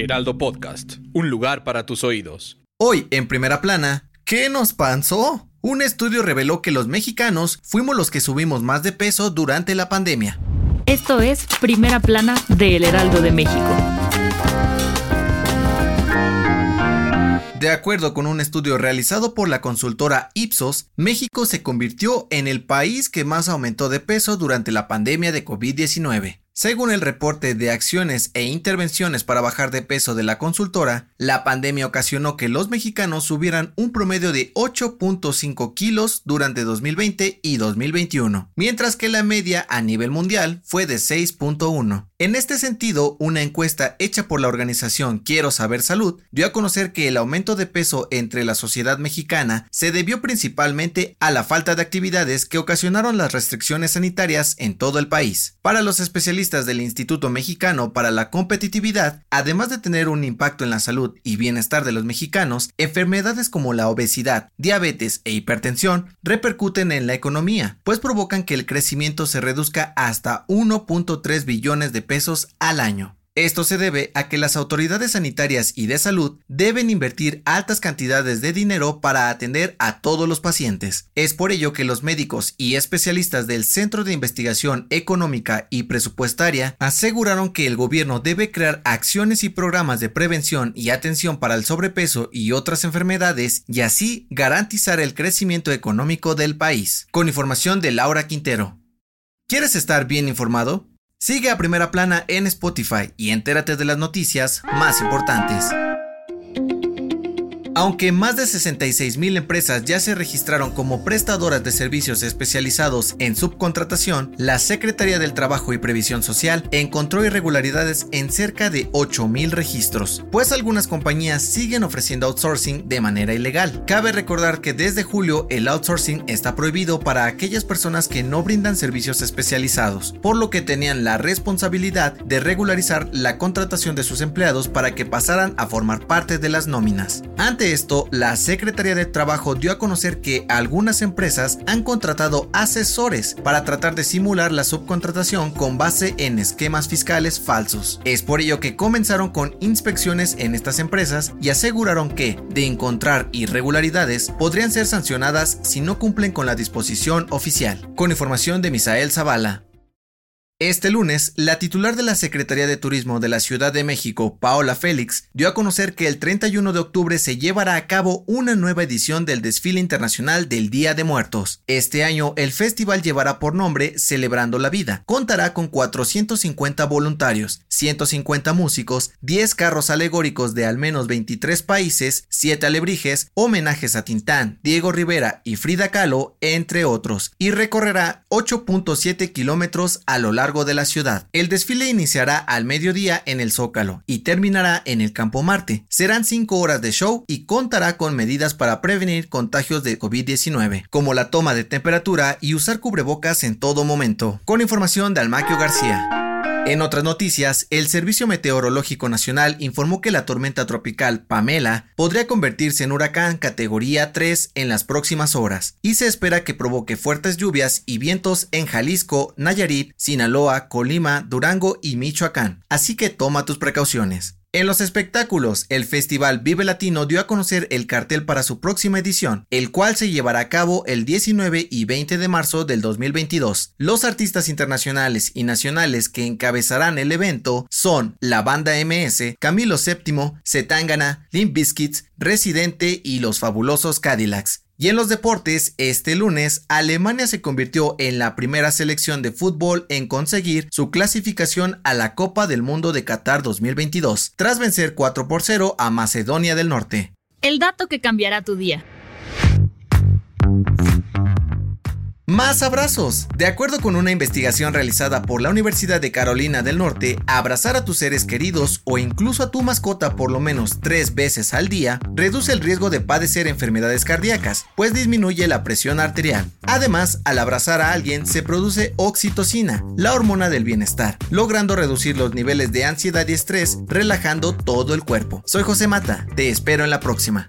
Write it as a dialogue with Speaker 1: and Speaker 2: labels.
Speaker 1: Heraldo Podcast, un lugar para tus oídos.
Speaker 2: Hoy, en primera plana, ¿qué nos pasó? Un estudio reveló que los mexicanos fuimos los que subimos más de peso durante la pandemia.
Speaker 3: Esto es Primera Plana de El Heraldo de México.
Speaker 2: De acuerdo con un estudio realizado por la consultora Ipsos, México se convirtió en el país que más aumentó de peso durante la pandemia de COVID-19. Según el reporte de acciones e intervenciones para bajar de peso de la consultora, la pandemia ocasionó que los mexicanos subieran un promedio de 8.5 kilos durante 2020 y 2021, mientras que la media a nivel mundial fue de 6.1. En este sentido, una encuesta hecha por la organización Quiero Saber Salud dio a conocer que el aumento de peso entre la sociedad mexicana se debió principalmente a la falta de actividades que ocasionaron las restricciones sanitarias en todo el país. Para los especialistas del Instituto Mexicano para la Competitividad, además de tener un impacto en la salud y bienestar de los mexicanos, enfermedades como la obesidad, diabetes e hipertensión repercuten en la economía, pues provocan que el crecimiento se reduzca hasta 1.3 billones de pesos al año. Esto se debe a que las autoridades sanitarias y de salud deben invertir altas cantidades de dinero para atender a todos los pacientes. Es por ello que los médicos y especialistas del Centro de Investigación Económica y Presupuestaria aseguraron que el gobierno debe crear acciones y programas de prevención y atención para el sobrepeso y otras enfermedades y así garantizar el crecimiento económico del país. Con información de Laura Quintero. ¿Quieres estar bien informado? Sigue a Primera Plana en Spotify y entérate de las noticias más importantes. Aunque más de 66 mil empresas ya se registraron como prestadoras de servicios especializados en subcontratación, la Secretaría del Trabajo y Previsión Social encontró irregularidades en cerca de 8 mil registros, pues algunas compañías siguen ofreciendo outsourcing de manera ilegal. Cabe recordar que desde julio el outsourcing está prohibido para aquellas personas que no brindan servicios especializados, por lo que tenían la responsabilidad de regularizar la contratación de sus empleados para que pasaran a formar parte de las nóminas. Esto, la Secretaría de Trabajo dio a conocer que algunas empresas han contratado asesores para tratar de simular la subcontratación con base en esquemas fiscales falsos. Es por ello que comenzaron con inspecciones en estas empresas y aseguraron que, de encontrar irregularidades, podrían ser sancionadas si no cumplen con la disposición oficial. Con información de Misael Zavala. Este lunes, la titular de la Secretaría de Turismo de la Ciudad de México, Paola Félix, dio a conocer que el 31 de octubre se llevará a cabo una nueva edición del desfile internacional del Día de Muertos. Este año, el festival llevará por nombre Celebrando la Vida. Contará con 450 voluntarios, 150 músicos, 10 carros alegóricos de al menos 23 países, 7 alebrijes, homenajes a Tintán, Diego Rivera y Frida Kahlo, entre otros, y recorrerá 8.7 kilómetros a lo largo de la ciudad. El desfile iniciará al mediodía en el Zócalo y terminará en el Campo Marte. Serán 5 horas de show y contará con medidas para prevenir contagios de COVID-19, como la toma de temperatura y usar cubrebocas en todo momento. Con información de Almaquio García. En otras noticias, el Servicio Meteorológico Nacional informó que la tormenta tropical Pamela podría convertirse en huracán categoría 3 en las próximas horas y se espera que provoque fuertes lluvias y vientos en Jalisco, Nayarit, Sinaloa, Colima, Durango y Michoacán. Así que toma tus precauciones. En los espectáculos, el Festival Vive Latino dio a conocer el cartel para su próxima edición, el cual se llevará a cabo el 19 y 20 de marzo del 2022. Los artistas internacionales y nacionales que encabezarán el evento son la banda MS, Camilo VII, Zetangana, Limp Bizkits, Residente y los fabulosos Cadillacs. Y en los deportes, este lunes, Alemania se convirtió en la primera selección de fútbol en conseguir su clasificación a la Copa del Mundo de Qatar 2022, tras vencer 4 por 0 a Macedonia del Norte.
Speaker 3: El dato que cambiará tu día.
Speaker 2: Más abrazos. De acuerdo con una investigación realizada por la Universidad de Carolina del Norte, abrazar a tus seres queridos o incluso a tu mascota por lo menos tres veces al día reduce el riesgo de padecer enfermedades cardíacas, pues disminuye la presión arterial. Además, al abrazar a alguien se produce oxitocina, la hormona del bienestar, logrando reducir los niveles de ansiedad y estrés, relajando todo el cuerpo. Soy José Mata, te espero en la próxima.